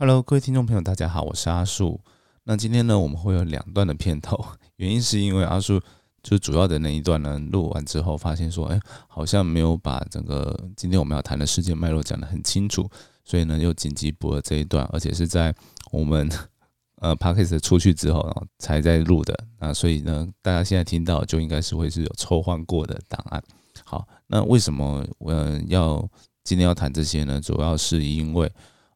Hello，各位听众朋友，大家好，我是阿树。那今天呢，我们会有两段的片头，原因是因为阿树就主要的那一段呢录完之后，发现说，哎，好像没有把整个今天我们要谈的事件脉络讲得很清楚，所以呢，又紧急补了这一段，而且是在我们 呃 p a c k a g e 出去之后，然后才在录的。那所以呢，大家现在听到就应该是会是有抽换过的档案。好，那为什么我要今天要谈这些呢？主要是因为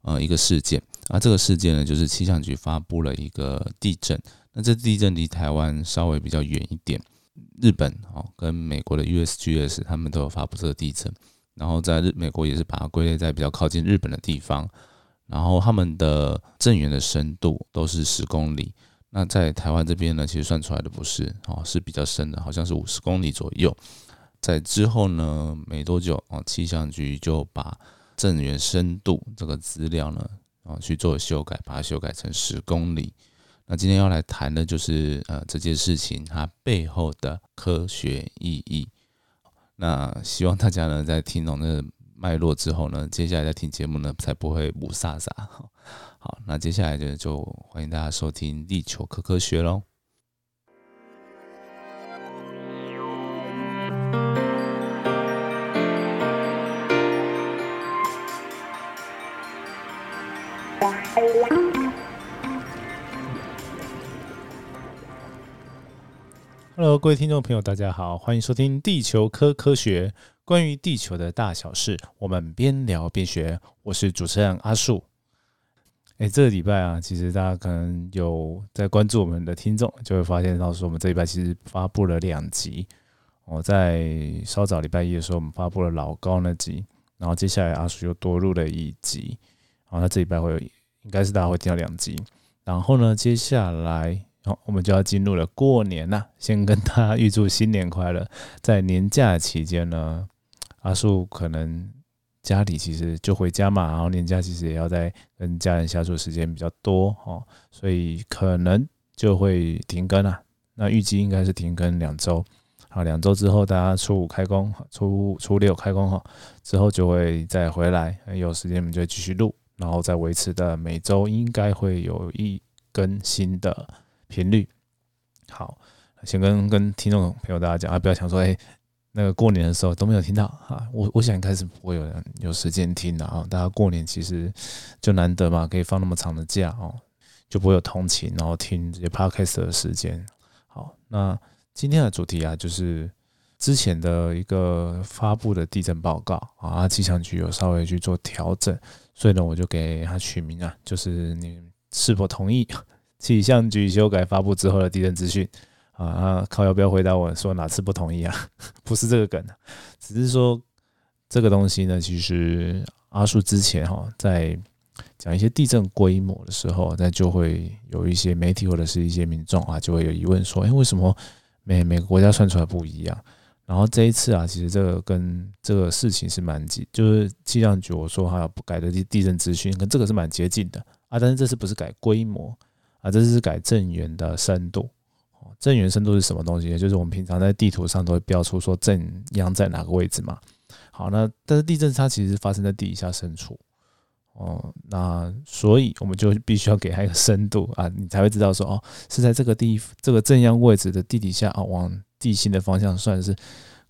呃一个事件。那这个事件呢，就是气象局发布了一个地震。那这地震离台湾稍微比较远一点，日本哦跟美国的 USGS 他们都有发布这个地震。然后在日美国也是把它归类在比较靠近日本的地方。然后他们的震源的深度都是十公里。那在台湾这边呢，其实算出来的不是哦，是比较深的，好像是五十公里左右。在之后呢，没多久哦，气象局就把震源深度这个资料呢。啊，去做修改，把它修改成十公里。那今天要来谈的就是呃这件事情它背后的科学意义。那希望大家呢在听懂那脉络之后呢，接下来在听节目呢才不会不飒飒。好，那接下来就就欢迎大家收听地球科科学喽。Hello，各位听众朋友，大家好，欢迎收听地球科科学，关于地球的大小事，我们边聊边学。我是主持人阿树。哎，这个礼拜啊，其实大家可能有在关注我们的听众，就会发现到说，我们这礼拜其实发布了两集。我在稍早礼拜一的时候，我们发布了老高那集，然后接下来阿树又多录了一集。然后，那这礼拜会，应该是大家会听到两集。然后呢，接下来。好，我们就要进入了过年了。先跟大家预祝新年快乐。在年假期间呢，阿树可能家里其实就回家嘛，然后年假其实也要在跟家人相处时间比较多哦，所以可能就会停更了。那预计应该是停更两周。好，两周之后大家初五开工，初初六开工哈，之后就会再回来，有时间我们就继续录，然后再维持的每周应该会有一更新的。频率好，先跟跟听众朋友大家讲啊，不要想说哎，那个过年的时候都没有听到啊，我我想开始不会有人有时间听的啊。大家过年其实就难得嘛，可以放那么长的假哦，就不会有通勤，然后听这些 podcast 的时间。好，那今天的主题啊，就是之前的一个发布的地震报告啊，气象局有稍微去做调整，所以呢，我就给它取名啊，就是你是否同意？气象局修改发布之后的地震资讯啊，靠要不要回答我说哪次不同意啊？不是这个梗，只是说这个东西呢，其实阿树之前哈在讲一些地震规模的时候，那就会有一些媒体或者是一些民众啊，就会有疑问说，哎，为什么每每个国家算出来不一样？然后这一次啊，其实这个跟这个事情是蛮接，就是气象局我说他要改的地地震资讯，跟这个是蛮接近的啊，但是这次不是改规模。啊，这是改震源的深度。哦，震源深度是什么东西？就是我们平常在地图上都会标出说震央在哪个位置嘛。好，那但是地震它其实发生在地底下深处。哦，那所以我们就必须要给它一个深度啊，你才会知道说哦，是在这个地这个震央位置的地底下啊，往地心的方向算是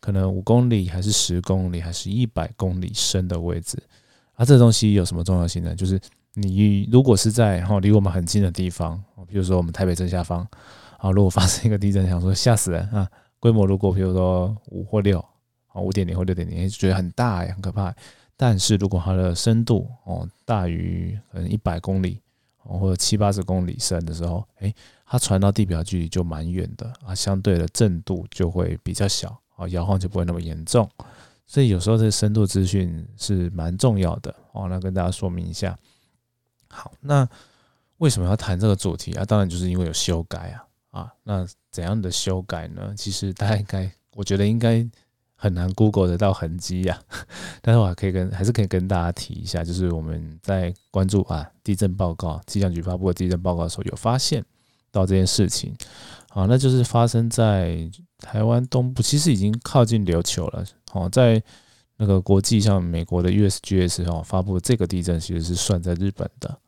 可能五公里还是十公里还是一百公里深的位置。啊，这东西有什么重要性呢？就是你如果是在哈离我们很近的地方，比如说我们台北正下方，啊，如果发生一个地震，想说吓死人啊，规模如果比如说五或六，啊五点零或六点零，觉得很大很可怕。但是如果它的深度哦大于可能一百公里，或者七八十公里深的时候，诶，它传到地表距离就蛮远的啊，相对的震度就会比较小，啊，摇晃就不会那么严重。所以有时候这深度资讯是蛮重要的哦，那跟大家说明一下。好，那为什么要谈这个主题啊？当然就是因为有修改啊啊！那怎样的修改呢？其实大家应该，我觉得应该很难 Google 得到痕迹呀。但是我还可以跟，还是可以跟大家提一下，就是我们在关注啊地震报告，气象局发布的地震报告的时候，有发现到这件事情啊，那就是发生在台湾东部，其实已经靠近琉球了。哦，在那个国际上美国的 USGS 哦发布这个地震，其实是算在日本的。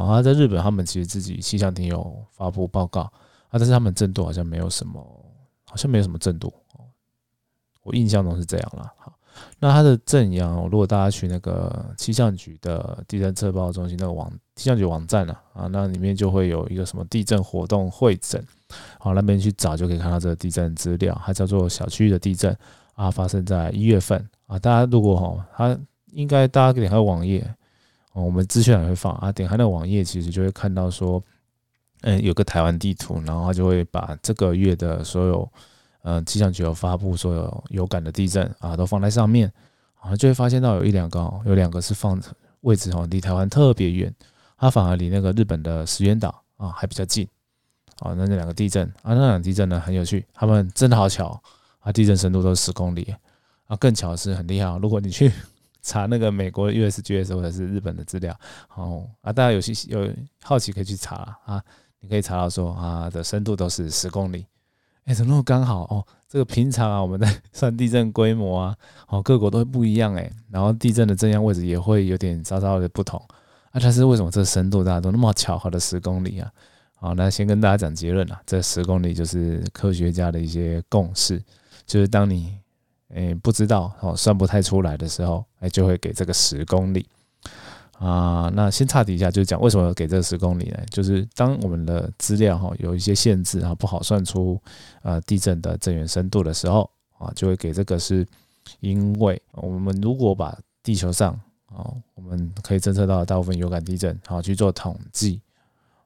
啊，在日本他们其实自己气象厅有发布报告啊，但是他们震度好像没有什么，好像没有什么震度，我印象中是这样了。好，那它的震央，如果大家去那个气象局的地震测报中心那个网气象局网站啊，啊，那里面就会有一个什么地震活动会诊，好，那边去找就可以看到这个地震资料，它叫做小区域的地震啊，发生在一月份啊，大家如果哈，它应该大家点开网页。哦，我们资讯也会放啊，点开那个网页，其实就会看到说，嗯，有个台湾地图，然后他就会把这个月的所有，嗯，气象局有发布所有有感的地震啊，都放在上面，啊，就会发现到有一两个，有两个是放位置哦，离台湾特别远，它反而离那个日本的石垣岛啊还比较近，啊，那那两个地震啊，那两地震呢很有趣，他们真的好巧啊，地震深度都是十公里，啊，更巧是很厉害，如果你去。查那个美国 USGS 或者是日本的资料，哦啊，大家有些有好奇可以去查啊，你可以查到说啊的深度都是十公里，哎，怎么那么刚好哦？这个平常啊，我们在算地震规模啊，哦，各国都会不一样哎，然后地震的震央位置也会有点稍稍的不同啊，但是为什么这个深度大家都那么巧合的十公里啊？好，那先跟大家讲结论啊，这十公里就是科学家的一些共识，就是当你。诶，不知道哦，算不太出来的时候，哎，就会给这个十公里啊。那先岔题一下，就是讲为什么给这个十公里呢？就是当我们的资料哈有一些限制啊，不好算出呃地震的震源深度的时候啊，就会给这个是因为我们如果把地球上啊我们可以侦测到大部分有感地震好去做统计，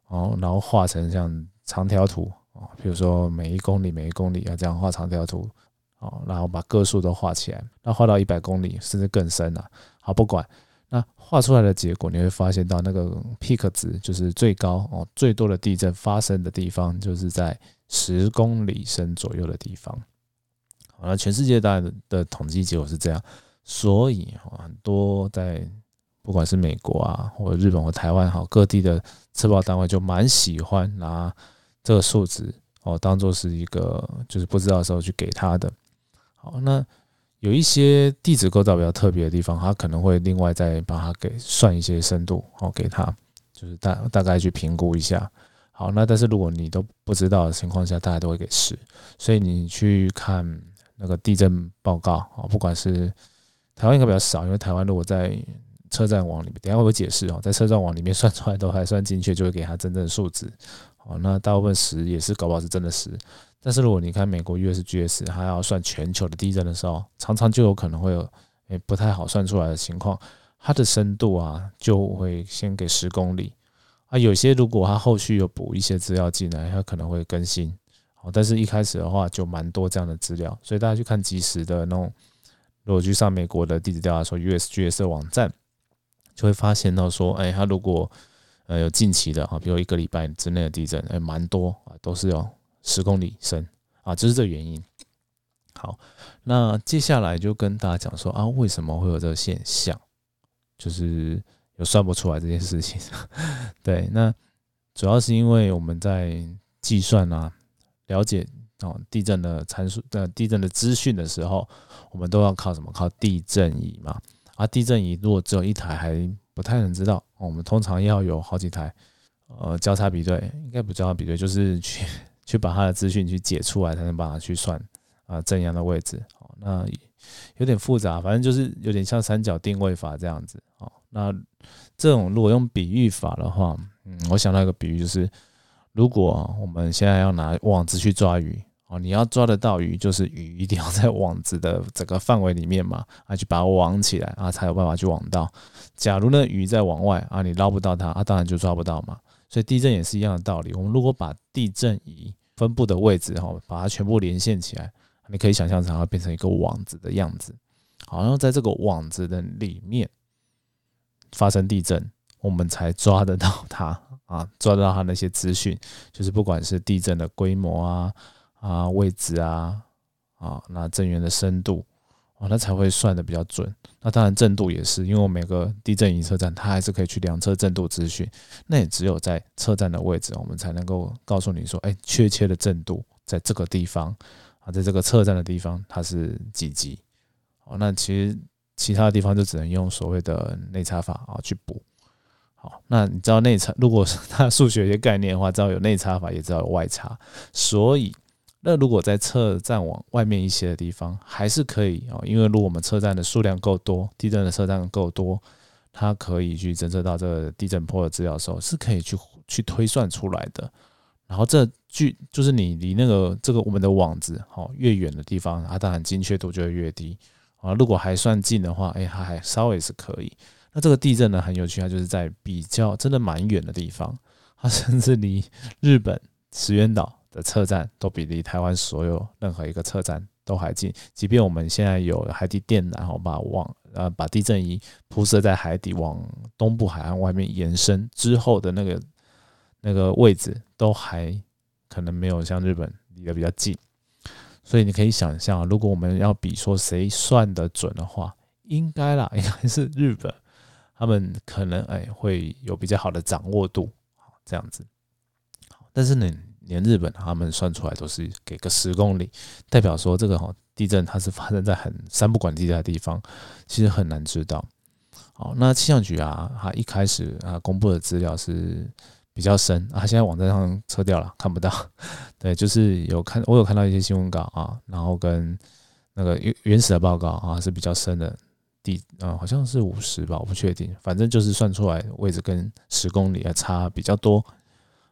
哦，然后画成像长条图啊，比如说每一公里每一公里要这样画长条图。哦，然后把个数都画起来，那画到一百公里甚至更深了。好，不管那画出来的结果，你会发现到那个 peak 值就是最高哦，最多的地震发生的地方就是在十公里深左右的地方。好，那全世界大的的统计结果是这样，所以很多在不管是美国啊，或者日本或台湾，好各地的测报单位就蛮喜欢拿这个数值哦，当做是一个就是不知道的时候去给他的。好，那有一些地质构造比较特别的地方，它可能会另外再把它给算一些深度，好给它，就是大大概去评估一下。好，那但是如果你都不知道的情况下，大家都会给十，所以你去看那个地震报告啊，不管是台湾应该比较少，因为台湾如果在车站网里面，等下会会解释哦，在车站网里面 算出来都还算精确，就会给它真正数值。哦，那大部分十也是搞不好是真的十。但是如果你看美国 USGS，它要算全球的地震的时候，常常就有可能会有诶不太好算出来的情况，它的深度啊就会先给十公里啊，有些如果它后续有补一些资料进来，它可能会更新。好，但是一开始的话就蛮多这样的资料，所以大家去看即时的那种，如果去上美国的地质调查说 USGS 网站，就会发现到说，哎，它如果呃有近期的啊，比如一个礼拜之内的地震，哎，蛮多啊，都是有。十公里深啊，这是这原因。好，那接下来就跟大家讲说啊，为什么会有这个现象？就是有算不出来这件事情。对，那主要是因为我们在计算啊、了解哦地震的参数、呃地震的资讯的时候，我们都要靠什么？靠地震仪嘛。啊，地震仪如果只有一台，还不太能知道。我们通常要有好几台，呃，交叉比对，应该不交叉比对，就是去。去把它的资讯去解出来，才能把它去算啊正阳的位置。哦，那有点复杂，反正就是有点像三角定位法这样子。哦，那这种如果用比喻法的话，嗯，我想到一个比喻，就是如果我们现在要拿网子去抓鱼，哦，你要抓得到鱼，就是鱼一定要在网子的整个范围里面嘛，啊，去把它网起来啊，才有办法去网到。假如呢鱼在网外啊，你捞不到它，啊，当然就抓不到嘛。所以地震也是一样的道理。我们如果把地震仪分布的位置哈，把它全部连线起来，你可以想象成它变成一个网子的样子。好，然后在这个网子的里面发生地震，我们才抓得到它啊，抓得到它那些资讯，就是不管是地震的规模啊啊位置啊啊，那震源的深度。哦，那才会算的比较准。那当然震度也是，因为我每个地震仪测站，它还是可以去量测震度资讯。那也只有在测站的位置，我们才能够告诉你说，哎，确切的震度在这个地方啊，在这个测站的地方它是几级。哦，那其实其他的地方就只能用所谓的内插法啊去补。好，那你知道内插，如果是 他数学一些概念的话，知道有内插法，也知道有外插，所以那如果在车站往外面一些的地方，还是可以哦，因为如果我们车站的数量够多，地震的车站够多，它可以去侦测到这个地震波的资料的时候，是可以去去推算出来的。然后这距就是你离那个这个我们的网子哦越远的地方，它当然精确度就会越低啊。如果还算近的话，哎，它还稍微是可以。那这个地震呢很有趣，它就是在比较真的蛮远的地方，它甚至离日本石垣岛的车站都比离台湾所有任何一个车站都还近。即便我们现在有海底电缆，然后把网呃把地震仪铺设在海底往东部海岸外面延伸之后的那个那个位置，都还可能没有像日本离得比较近。所以你可以想象，如果我们要比说谁算得准的话，应该啦，应该是日本。他们可能哎会有比较好的掌握度，这样子。但是呢，连日本他们算出来都是给个十公里，代表说这个哈地震它是发生在很三不管地带的地方，其实很难知道。好，那气象局啊，它一开始啊公布的资料是比较深啊，现在网站上撤掉了，看不到。对，就是有看我有看到一些新闻稿啊，然后跟那个原原始的报告啊是比较深的。地啊，好像是五十吧，我不确定。反正就是算出来位置跟十公里还差比较多。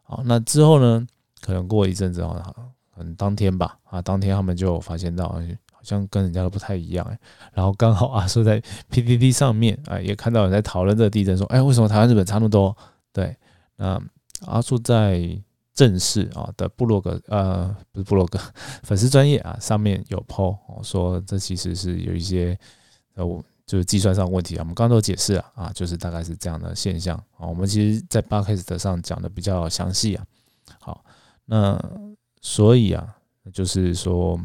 好，那之后呢，可能过一阵子啊，可能当天吧啊，当天他们就发现到，好像跟人家都不太一样哎。然后刚好啊，说在 PPT 上面啊，也看到有人在讨论这个地震，说，哎，为什么台湾日本差那么多？对，那阿叔在正式啊的部落格呃，不是部落格 粉丝专业啊，上面有 PO 说，这其实是有一些呃我。就是计算上问题啊，我们刚刚都解释了啊，就是大概是这样的现象啊。我们其实，在 b a c k e 上讲的比较详细啊。好，那所以啊，就是说，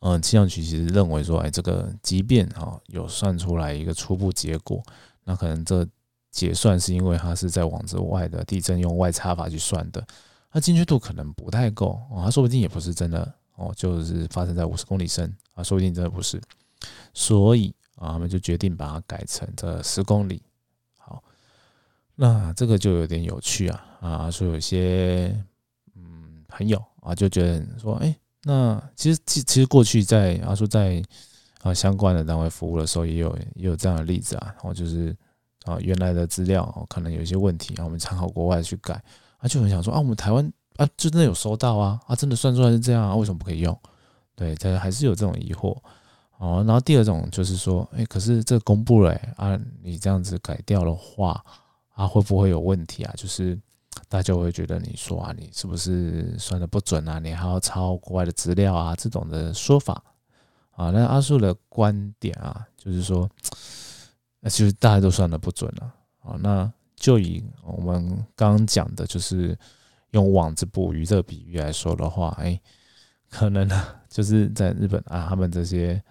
嗯，气象局其实认为说，哎，这个即便啊有算出来一个初步结果，那可能这结算是因为它是在网之外的地震用外插法去算的，它精确度可能不太够哦，它说不定也不是真的哦，就是发生在五十公里深啊，说不定真的不是，所以。啊，他们就决定把它改成这十公里。好，那这个就有点有趣啊啊！说有些朋友啊就觉得说，哎，那其实其其实过去在阿叔在啊相关的单位服务的时候，也有也有这样的例子啊。然后就是啊原来的资料可能有一些问题，啊我们参考国外去改，啊就很想说啊我们台湾啊就真的有收到啊啊真的算出来是这样啊，为什么不可以用？对，他还是有这种疑惑。哦，然后第二种就是说，哎，可是这公布了啊，你这样子改掉的话，啊，会不会有问题啊？就是大家会觉得你说啊，你是不是算的不准啊？你还要抄国外的资料啊？这种的说法啊，那阿树的观点啊，就是说，那其实大家都算的不准了啊。那就以我们刚刚讲的，就是用网子捕鱼这个比喻来说的话，哎，可能呢，就是在日本啊，他们这些。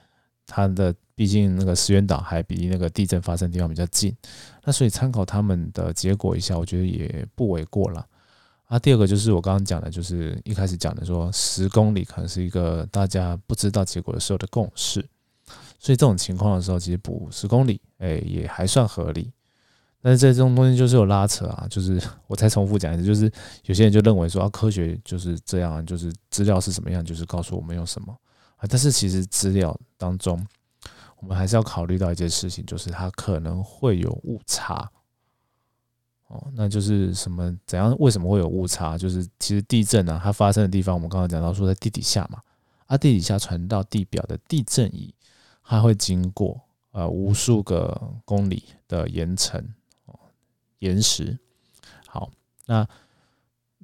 他的毕竟那个石原岛还比那个地震发生地方比较近，那所以参考他们的结果一下，我觉得也不为过了。啊，第二个就是我刚刚讲的，就是一开始讲的说十公里可能是一个大家不知道结果的时候的共识，所以这种情况的时候，其实补十公里，哎，也还算合理。但是这种东西就是有拉扯啊，就是我再重复讲一次，就是有些人就认为说啊，科学就是这样，就是资料是什么样，就是告诉我们用什么啊。但是其实资料当中，我们还是要考虑到一件事情，就是它可能会有误差。哦，那就是什么？怎样？为什么会有误差？就是其实地震呢，它发生的地方，我们刚刚讲到说在地底下嘛，啊，地底下传到地表的地震仪，它会经过呃无数个公里的岩层哦，岩石。好，那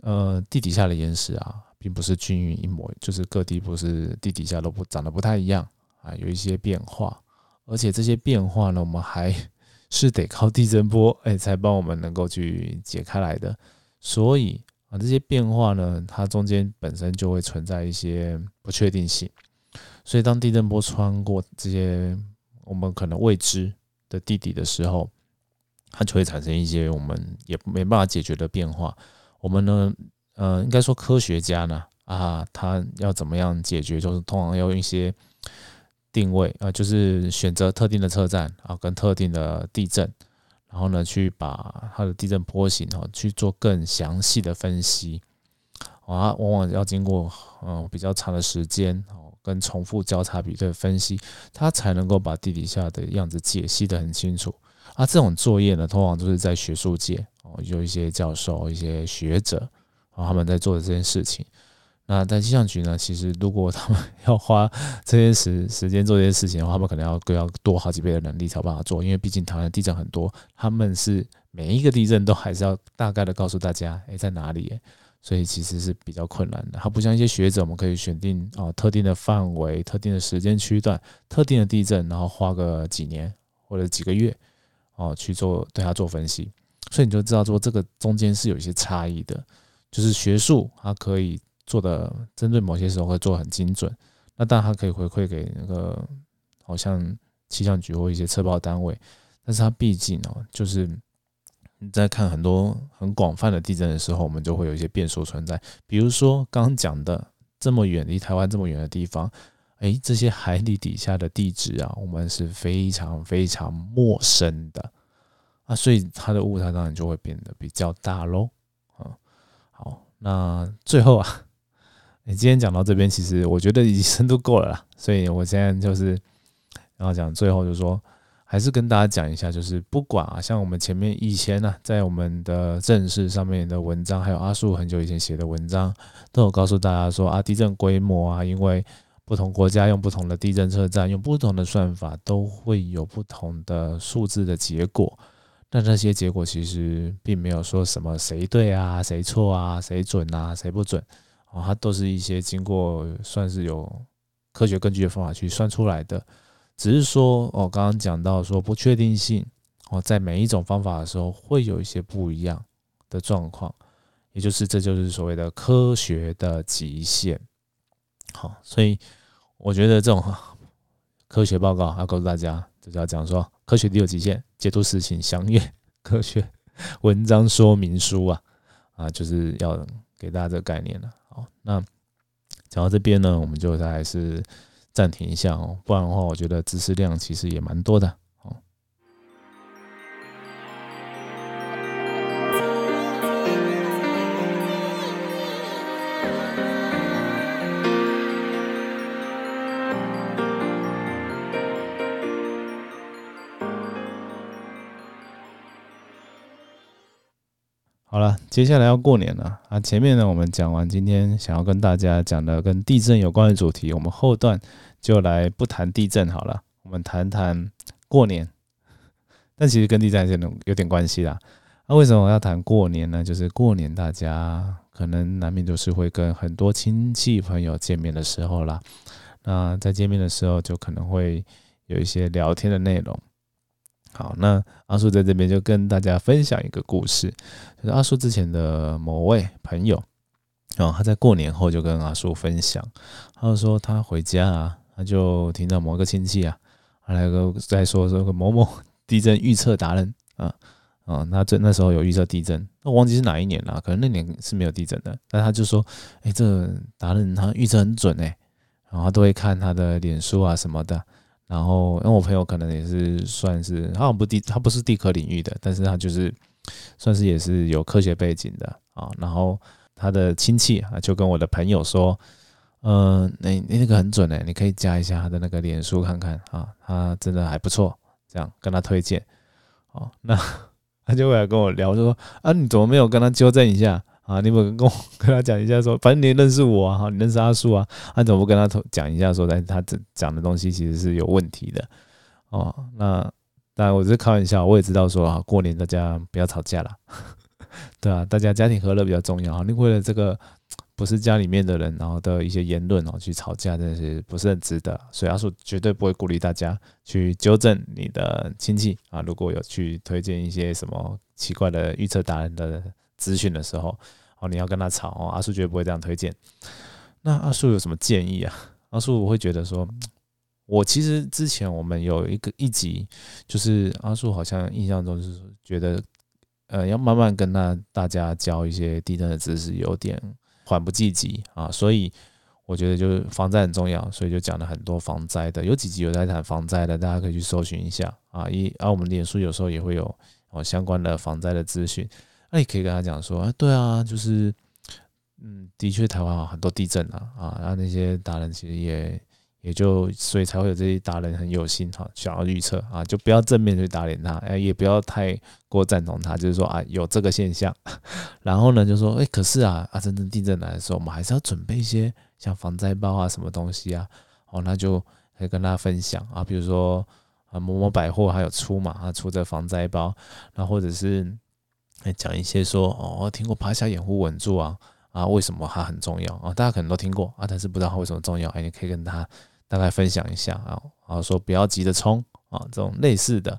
呃地底下的岩石啊。并不是均匀一模，就是各地不是地底下都不长得不太一样啊，有一些变化，而且这些变化呢，我们还是得靠地震波哎，才帮我们能够去解开来的。所以啊，这些变化呢，它中间本身就会存在一些不确定性。所以当地震波穿过这些我们可能未知的地底的时候，它就会产生一些我们也没办法解决的变化。我们呢？呃，应该说科学家呢，啊，他要怎么样解决？就是通常要用一些定位啊，就是选择特定的车站啊，跟特定的地震，然后呢，去把它的地震波形哦去做更详细的分析。啊，往往要经过嗯比较长的时间哦，跟重复交叉比对分析，它才能够把地底下的样子解析得很清楚。啊，这种作业呢，通常都是在学术界哦，有一些教授、一些学者啊，他们在做的这件事情。那在气象局呢，其实如果他们要花这些时时间做这些事情的话，他们可能要更要多好几倍的能力才有办法做，因为毕竟台湾地震很多，他们是每一个地震都还是要大概的告诉大家，诶，在哪里。所以其实是比较困难的，它不像一些学者，我们可以选定哦特定的范围、特定的时间区段、特定的地震，然后花个几年或者几个月哦去做对它做分析。所以你就知道说这个中间是有一些差异的，就是学术它可以做的针对某些时候会做很精准，那当然它可以回馈给那个好像气象局或一些测报单位，但是它毕竟哦就是。你在看很多很广泛的地震的时候，我们就会有一些变数存在。比如说刚刚讲的这么远离台湾这么远的地方，诶，这些海底底下的地质啊，我们是非常非常陌生的啊，所以它的误差当然就会变得比较大喽。啊，好，那最后啊，你今天讲到这边，其实我觉得已经深度够了啦，所以我现在就是然后讲最后就是说。还是跟大家讲一下，就是不管啊，像我们前面以前呢，在我们的正式上面的文章，还有阿树很久以前写的文章，都有告诉大家说啊，地震规模啊，因为不同国家用不同的地震测站，用不同的算法，都会有不同的数字的结果。但这些结果其实并没有说什么谁对啊，谁错啊，谁准啊，谁不准啊，它都是一些经过算是有科学根据的方法去算出来的。只是说，哦，刚刚讲到说不确定性，哦，在每一种方法的时候会有一些不一样的状况，也就是这就是所谓的科学的极限。好，所以我觉得这种科学报告要告诉大家，就是要讲说科学的有极限，解读事情详阅 科学文章说明书啊，啊，就是要给大家这个概念了。那讲到这边呢，我们就还是。暂停一下哦，不然的话，我觉得知识量其实也蛮多的。接下来要过年了啊！前面呢，我们讲完今天想要跟大家讲的跟地震有关的主题，我们后段就来不谈地震好了，我们谈谈过年。但其实跟地震还是有点关系啦。那为什么要谈过年呢？就是过年大家可能难免就是会跟很多亲戚朋友见面的时候啦。那在见面的时候，就可能会有一些聊天的内容。好，那阿叔在这边就跟大家分享一个故事，就是阿叔之前的某位朋友，哦，他在过年后就跟阿叔分享，他就说他回家啊，他就听到某个亲戚啊，来个在说说个某某 地震预测达人啊，啊，那这那时候有预测地震，那忘记是哪一年了，可能那年是没有地震的，但他就说，哎，这达人他预测很准哎，然后他都会看他的脸书啊什么的。然后，因为我朋友可能也是算是，他好像不地，他不是地科领域的，但是他就是算是也是有科学背景的啊。然后他的亲戚啊，就跟我的朋友说，嗯，那那个很准诶，你可以加一下他的那个脸书看看啊，他真的还不错，这样跟他推荐。哦，那他就会来跟我聊，就说啊，你怎么没有跟他纠正一下？啊，你们跟我跟他讲一下，说 反正你认识我啊，哈，你认识阿树啊，他怎么不跟他讲一下，说在他这讲的东西其实是有问题的哦。那当然我只是开玩笑，我也知道说啊，过年大家不要吵架了，对啊，大家家庭和乐比较重要啊。你为了这个不是家里面的人，然后的一些言论哦去吵架，真的是不是很值得。所以阿树绝对不会鼓励大家去纠正你的亲戚啊，如果有去推荐一些什么奇怪的预测达人的资讯的时候。哦，你要跟他吵哦，阿树绝对不会这样推荐。那阿树有什么建议啊？阿树我会觉得说，我其实之前我们有一个一集，就是阿树好像印象中是觉得，呃，要慢慢跟他大家教一些地震的知识，有点缓不济急啊。所以我觉得就是防灾很重要，所以就讲了很多防灾的，有几集有在谈防灾的，大家可以去搜寻一下啊。一而我们脸书有时候也会有哦相关的防灾的资讯。那你可以跟他讲说，啊，对啊，就是嗯，的确台湾很多地震啊，啊，然后那些达人其实也也就所以才会有这些达人很有心哈，想要预测啊，就不要正面去打脸他，哎，也不要太过赞同他，就是说啊有这个现象，然后呢就说，哎，可是啊啊，真正地震来的时候，我们还是要准备一些像防灾包啊什么东西啊，哦，那就可以跟大家分享啊，比如说啊某某百货还有出嘛，啊出这防灾包，那或者是。讲一些说哦，听过趴下掩护稳住啊啊，为什么它很重要啊？大家可能都听过啊，但是不知道它为什么重要。哎，你可以跟他大概分享一下啊啊，说不要急着冲啊，这种类似的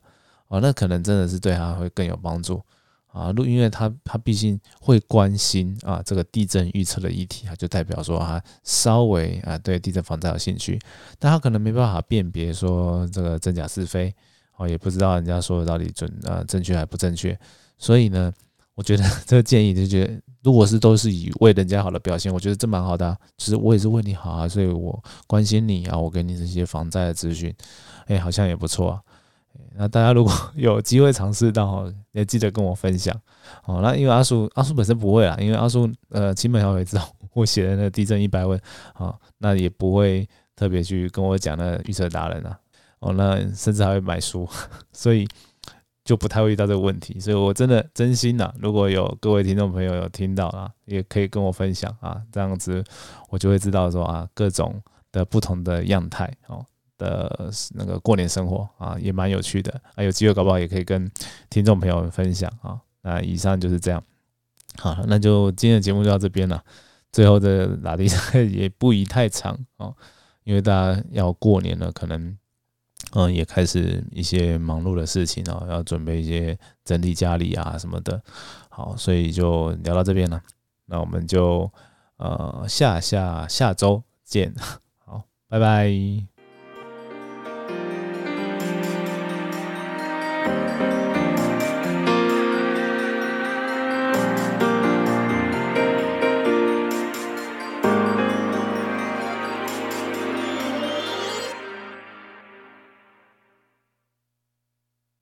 啊，那可能真的是对他会更有帮助啊。录因为他他毕竟会关心啊这个地震预测的议题啊，就代表说他稍微啊对地震防灾有兴趣，但他可能没办法辨别说这个真假是非哦，也不知道人家说的到底准啊正确还不正确。所以呢，我觉得这个建议就觉得，如果是都是以为人家好的表现，我觉得这蛮好的。其实我也是为你好啊，所以我关心你啊，我给你这些防灾的资讯，哎，好像也不错啊。那大家如果有机会尝试到，也记得跟我分享哦。那因为阿叔阿叔本身不会啊，因为阿叔呃，亲朋好友知道我写的那地震一百问啊，那也不会特别去跟我讲那预测达人啊。哦，那甚至还会买书，所以。就不太会遇到这个问题，所以我真的真心呐，如果有各位听众朋友有听到啊，也可以跟我分享啊，这样子我就会知道说啊，各种的不同的样态哦的那个过年生活啊，也蛮有趣的啊，有机会搞不好也可以跟听众朋友们分享啊。那以上就是这样，好，那就今天的节目就到这边了。最后的拉力 也不宜太长哦，因为大家要过年了，可能。嗯，也开始一些忙碌的事情哦，要准备一些整理家里啊什么的。好，所以就聊到这边了。那我们就呃下下下周见。好，拜拜。